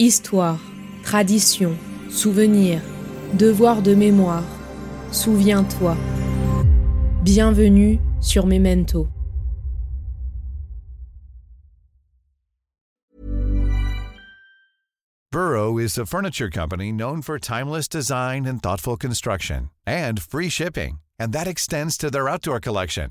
Histoire, tradition, souvenir, devoir de mémoire. Souviens-toi. Bienvenue sur Memento. Burrow is a furniture company known for timeless design and thoughtful construction and free shipping, and that extends to their outdoor collection.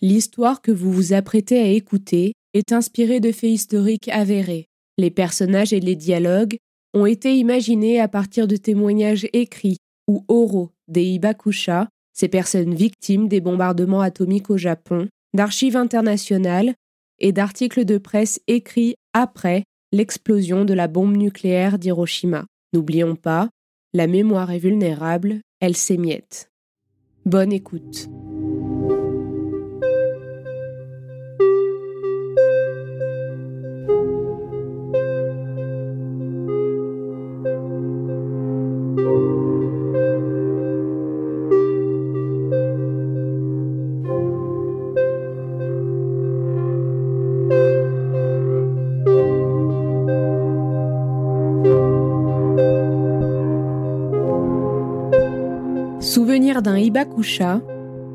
L'histoire que vous vous apprêtez à écouter est inspirée de faits historiques avérés. Les personnages et les dialogues ont été imaginés à partir de témoignages écrits ou oraux des Hibakusha, ces personnes victimes des bombardements atomiques au Japon, d'archives internationales et d'articles de presse écrits après l'explosion de la bombe nucléaire d'Hiroshima. N'oublions pas, la mémoire est vulnérable, elle s'émiette. Bonne écoute.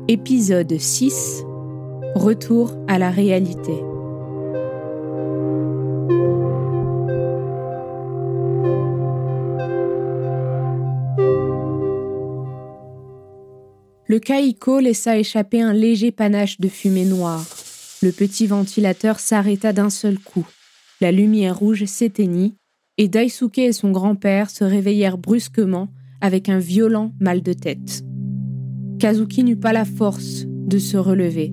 Épisode 6 Retour à la réalité. Le Kaiko laissa échapper un léger panache de fumée noire. Le petit ventilateur s'arrêta d'un seul coup. La lumière rouge s'éteignit et Daisuke et son grand-père se réveillèrent brusquement avec un violent mal de tête. Kazuki n'eut pas la force de se relever,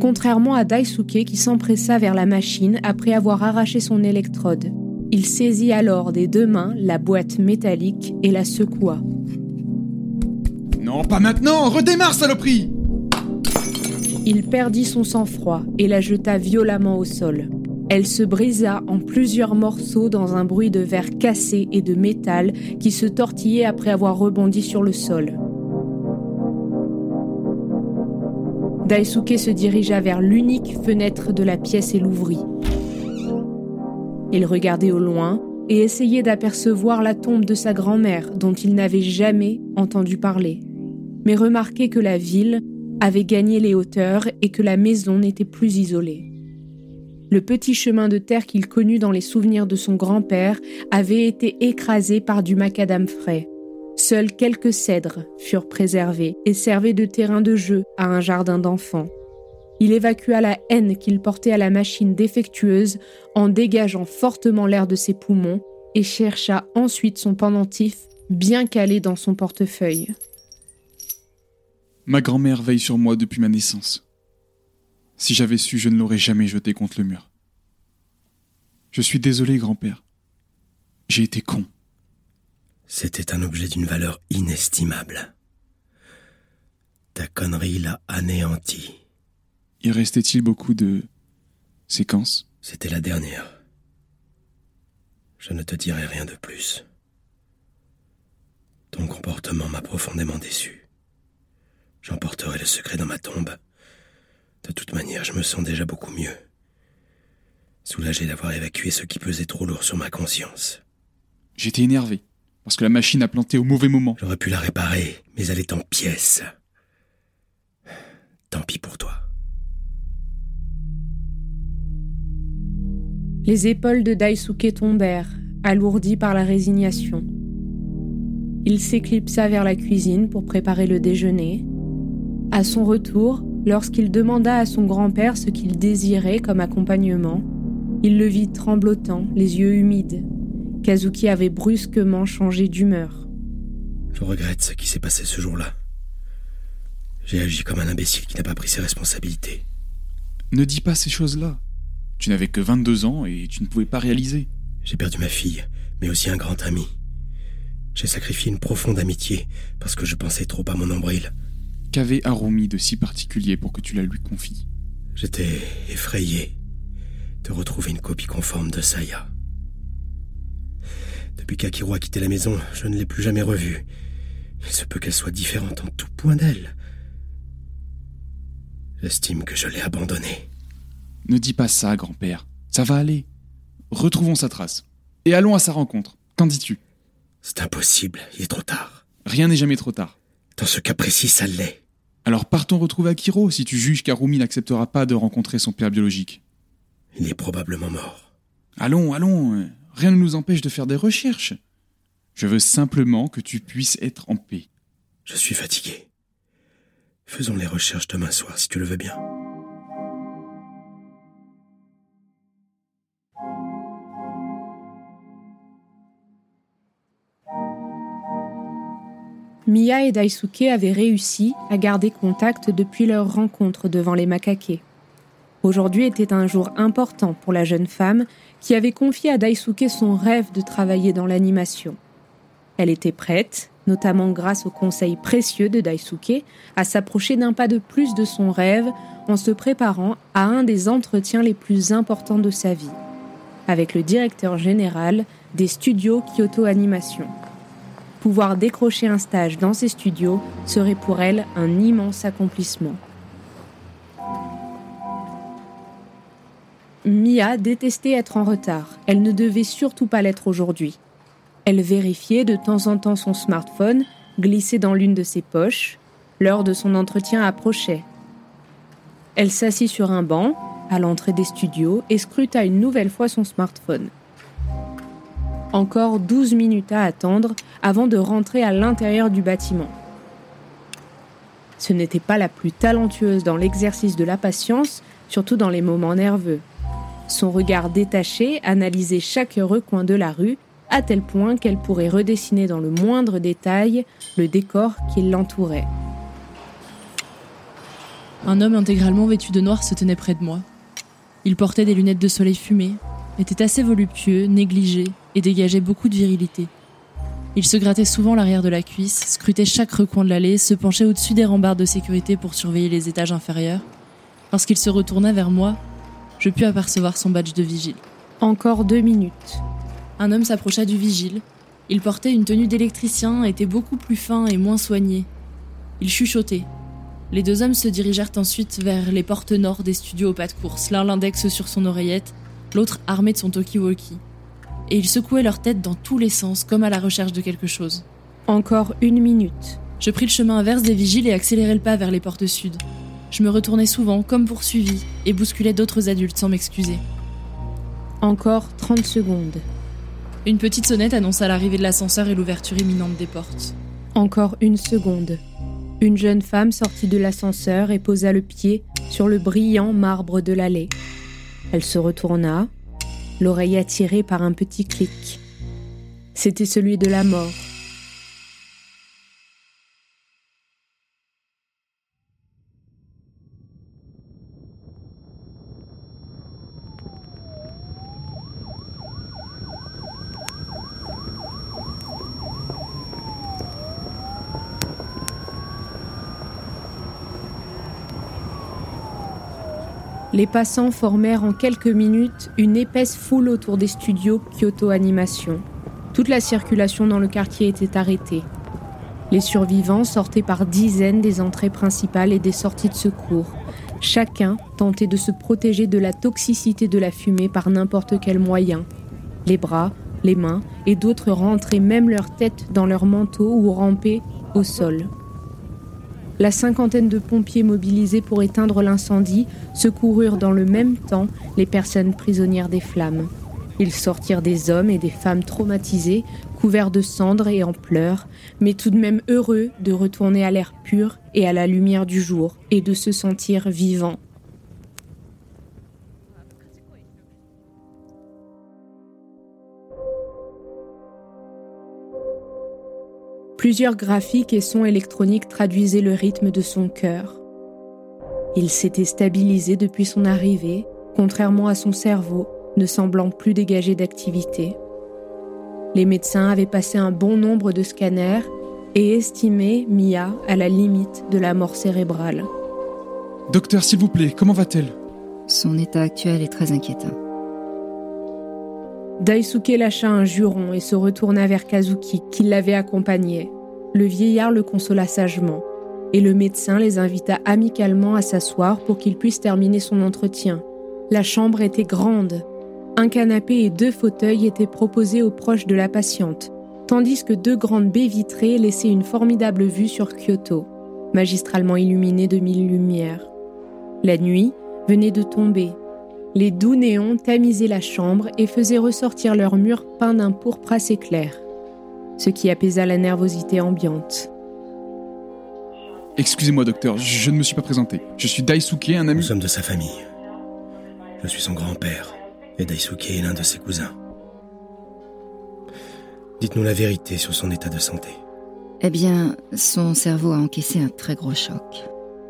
contrairement à Daisuke qui s'empressa vers la machine après avoir arraché son électrode. Il saisit alors des deux mains la boîte métallique et la secoua. Non, pas maintenant Redémarre, saloperie Il perdit son sang-froid et la jeta violemment au sol. Elle se brisa en plusieurs morceaux dans un bruit de verre cassé et de métal qui se tortillait après avoir rebondi sur le sol. Daisuke se dirigea vers l'unique fenêtre de la pièce et l'ouvrit. Il regardait au loin et essayait d'apercevoir la tombe de sa grand-mère dont il n'avait jamais entendu parler, mais remarquait que la ville avait gagné les hauteurs et que la maison n'était plus isolée. Le petit chemin de terre qu'il connut dans les souvenirs de son grand-père avait été écrasé par du macadam frais. Seuls quelques cèdres furent préservés et servaient de terrain de jeu à un jardin d'enfants. Il évacua la haine qu'il portait à la machine défectueuse en dégageant fortement l'air de ses poumons et chercha ensuite son pendentif bien calé dans son portefeuille. Ma grand-mère veille sur moi depuis ma naissance. Si j'avais su, je ne l'aurais jamais jeté contre le mur. Je suis désolé, grand-père. J'ai été con. C'était un objet d'une valeur inestimable. Ta connerie l'a anéanti. Y restait-il beaucoup de séquences? C'était la dernière. Je ne te dirai rien de plus. Ton comportement m'a profondément déçu. J'emporterai le secret dans ma tombe. De toute manière, je me sens déjà beaucoup mieux. Soulagé d'avoir évacué ce qui pesait trop lourd sur ma conscience. J'étais énervé, parce que la machine a planté au mauvais moment. J'aurais pu la réparer, mais elle est en pièces. Tant pis pour toi. Les épaules de Daisuke tombèrent, alourdies par la résignation. Il s'éclipsa vers la cuisine pour préparer le déjeuner, À son retour, lorsqu'il demanda à son grand-père ce qu'il désirait comme accompagnement, il le vit tremblotant, les yeux humides. Kazuki avait brusquement changé d'humeur. Je regrette ce qui s'est passé ce jour-là. J'ai agi comme un imbécile qui n'a pas pris ses responsabilités. Ne dis pas ces choses-là. Tu n'avais que 22 ans et tu ne pouvais pas réaliser. J'ai perdu ma fille, mais aussi un grand ami. J'ai sacrifié une profonde amitié parce que je pensais trop à mon nombril. Qu'avait Harumi de si particulier pour que tu la lui confies? J'étais effrayé de retrouver une copie conforme de Saya. Depuis qu'Akiro a quitté la maison, je ne l'ai plus jamais revue. Il se peut qu'elle soit différente en tout point d'elle. J'estime que je l'ai abandonnée. Ne dis pas ça, grand-père. Ça va aller. Retrouvons sa trace. Et allons à sa rencontre. Qu'en dis-tu? C'est impossible, il est trop tard. Rien n'est jamais trop tard. Dans ce cas précis, ça l'est. Alors partons retrouver Akiro si tu juges qu'Arumi n'acceptera pas de rencontrer son père biologique. Il est probablement mort. Allons, allons. Rien ne nous empêche de faire des recherches. Je veux simplement que tu puisses être en paix. Je suis fatigué. Faisons les recherches demain soir si tu le veux bien. Mia et Daisuke avaient réussi à garder contact depuis leur rencontre devant les macaquets. Aujourd'hui était un jour important pour la jeune femme qui avait confié à Daisuke son rêve de travailler dans l'animation. Elle était prête, notamment grâce au conseil précieux de Daisuke, à s'approcher d'un pas de plus de son rêve en se préparant à un des entretiens les plus importants de sa vie, avec le directeur général des studios Kyoto Animation. Pouvoir décrocher un stage dans ces studios serait pour elle un immense accomplissement. Mia détestait être en retard. Elle ne devait surtout pas l'être aujourd'hui. Elle vérifiait de temps en temps son smartphone, glissé dans l'une de ses poches. L'heure de son entretien approchait. Elle s'assit sur un banc, à l'entrée des studios, et scruta une nouvelle fois son smartphone. Encore 12 minutes à attendre avant de rentrer à l'intérieur du bâtiment. Ce n'était pas la plus talentueuse dans l'exercice de la patience, surtout dans les moments nerveux. Son regard détaché analysait chaque recoin de la rue, à tel point qu'elle pourrait redessiner dans le moindre détail le décor qui l'entourait. Un homme intégralement vêtu de noir se tenait près de moi. Il portait des lunettes de soleil fumées, était assez voluptueux, négligé et dégageait beaucoup de virilité. Il se grattait souvent l'arrière de la cuisse, scrutait chaque recoin de l'allée, se penchait au-dessus des rambardes de sécurité pour surveiller les étages inférieurs. Lorsqu'il se retourna vers moi, je pus apercevoir son badge de vigile. Encore deux minutes. Un homme s'approcha du vigile. Il portait une tenue d'électricien, était beaucoup plus fin et moins soigné. Il chuchotait. Les deux hommes se dirigèrent ensuite vers les portes nord des studios au pas de course, l'un l'index sur son oreillette, l'autre armé de son talkie-walkie. Et ils secouaient leur tête dans tous les sens, comme à la recherche de quelque chose. Encore une minute. Je pris le chemin inverse des vigiles et accélérai le pas vers les portes sud. Je me retournais souvent, comme poursuivi, et bousculais d'autres adultes sans m'excuser. Encore 30 secondes. Une petite sonnette annonça l'arrivée de l'ascenseur et l'ouverture imminente des portes. Encore une seconde. Une jeune femme sortit de l'ascenseur et posa le pied sur le brillant marbre de l'allée. Elle se retourna, l'oreille attirée par un petit clic. C'était celui de la mort. Les passants formèrent en quelques minutes une épaisse foule autour des studios Kyoto Animation. Toute la circulation dans le quartier était arrêtée. Les survivants sortaient par dizaines des entrées principales et des sorties de secours. Chacun tentait de se protéger de la toxicité de la fumée par n'importe quel moyen. Les bras, les mains et d'autres rentraient même leur tête dans leur manteau ou rampaient au sol. La cinquantaine de pompiers mobilisés pour éteindre l'incendie secoururent dans le même temps les personnes prisonnières des flammes. Ils sortirent des hommes et des femmes traumatisés couvert de cendres et en pleurs, mais tout de même heureux de retourner à l'air pur et à la lumière du jour et de se sentir vivant. Plusieurs graphiques et sons électroniques traduisaient le rythme de son cœur. Il s'était stabilisé depuis son arrivée, contrairement à son cerveau, ne semblant plus dégager d'activité. Les médecins avaient passé un bon nombre de scanners et estimé Mia à la limite de la mort cérébrale. Docteur, s'il vous plaît, comment va-t-elle? Son état actuel est très inquiétant. Daisuke lâcha un juron et se retourna vers Kazuki, qui l'avait accompagné. Le vieillard le consola sagement, et le médecin les invita amicalement à s'asseoir pour qu'ils puissent terminer son entretien. La chambre était grande. Un canapé et deux fauteuils étaient proposés aux proches de la patiente, tandis que deux grandes baies vitrées laissaient une formidable vue sur Kyoto, magistralement illuminée de mille lumières. La nuit venait de tomber, les doux néons tamisaient la chambre et faisaient ressortir leurs murs peints d'un pourpre assez clair, ce qui apaisa la nervosité ambiante. Excusez-moi, docteur, je ne me suis pas présenté. Je suis Daisuke, un ami. Nous sommes de sa famille. Je suis son grand-père, et Daisuke est l'un de ses cousins. Dites-nous la vérité sur son état de santé. Eh bien, son cerveau a encaissé un très gros choc.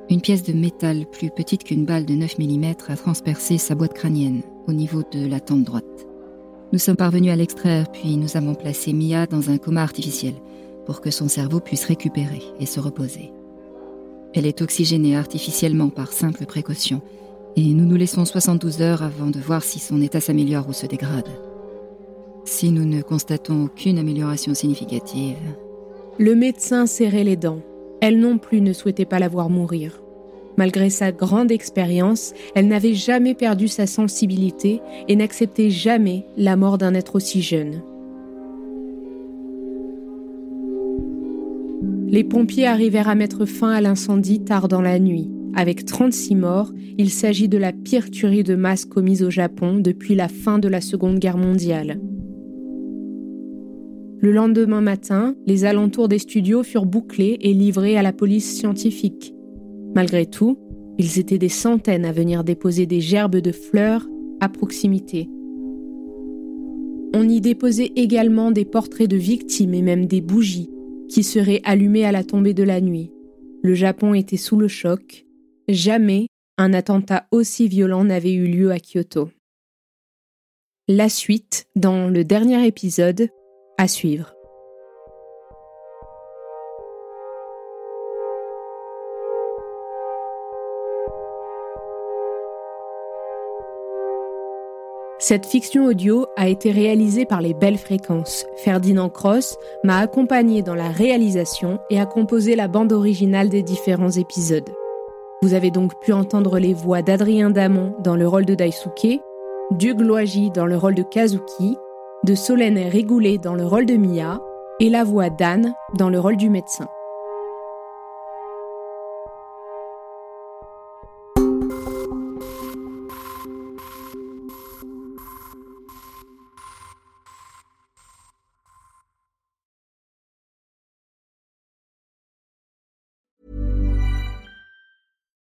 Une pièce de métal plus petite qu'une balle de 9 mm a transpercé sa boîte crânienne, au niveau de la tempe droite. Nous sommes parvenus à l'extraire, puis nous avons placé Mia dans un coma artificiel, pour que son cerveau puisse récupérer et se reposer. Elle est oxygénée artificiellement par simple précaution, et nous nous laissons 72 heures avant de voir si son état s'améliore ou se dégrade. Si nous ne constatons aucune amélioration significative... Le médecin serrait les dents. Elle non plus ne souhaitait pas la voir mourir. Malgré sa grande expérience, elle n'avait jamais perdu sa sensibilité et n'acceptait jamais la mort d'un être aussi jeune. Les pompiers arrivèrent à mettre fin à l'incendie tard dans la nuit. Avec 36 morts, il s'agit de la pire tuerie de masse commise au Japon depuis la fin de la Seconde Guerre mondiale. Le lendemain matin, les alentours des studios furent bouclés et livrés à la police scientifique. Malgré tout, ils étaient des centaines à venir déposer des gerbes de fleurs à proximité. On y déposait également des portraits de victimes et même des bougies qui seraient allumées à la tombée de la nuit. Le Japon était sous le choc. Jamais un attentat aussi violent n'avait eu lieu à Kyoto. La suite dans le dernier épisode à suivre. Cette fiction audio a été réalisée par les Belles Fréquences. Ferdinand Cross m'a accompagné dans la réalisation et a composé la bande originale des différents épisodes. Vous avez donc pu entendre les voix d'Adrien Damon dans le rôle de Daisuke, Duke Loagi dans le rôle de Kazuki de Solène Régoulet dans le rôle de Mia et la voix d'Anne dans le rôle du médecin.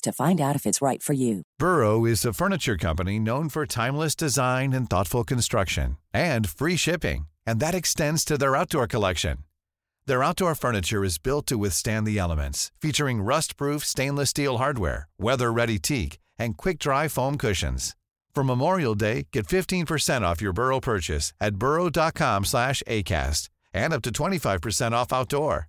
to find out if it's right for you. Burrow is a furniture company known for timeless design and thoughtful construction and free shipping, and that extends to their outdoor collection. Their outdoor furniture is built to withstand the elements, featuring rust-proof stainless steel hardware, weather-ready teak, and quick-dry foam cushions. For Memorial Day, get 15% off your Burrow purchase at burrow.com slash ACAST and up to 25% off outdoor.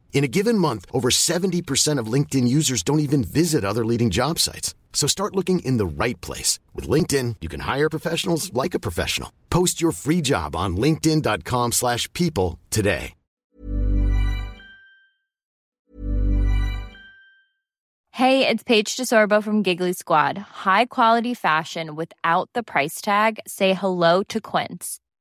In a given month, over 70% of LinkedIn users don't even visit other leading job sites. So start looking in the right place. With LinkedIn, you can hire professionals like a professional. Post your free job on linkedin.com slash people today. Hey, it's Paige DeSorbo from Giggly Squad. High quality fashion without the price tag. Say hello to Quince.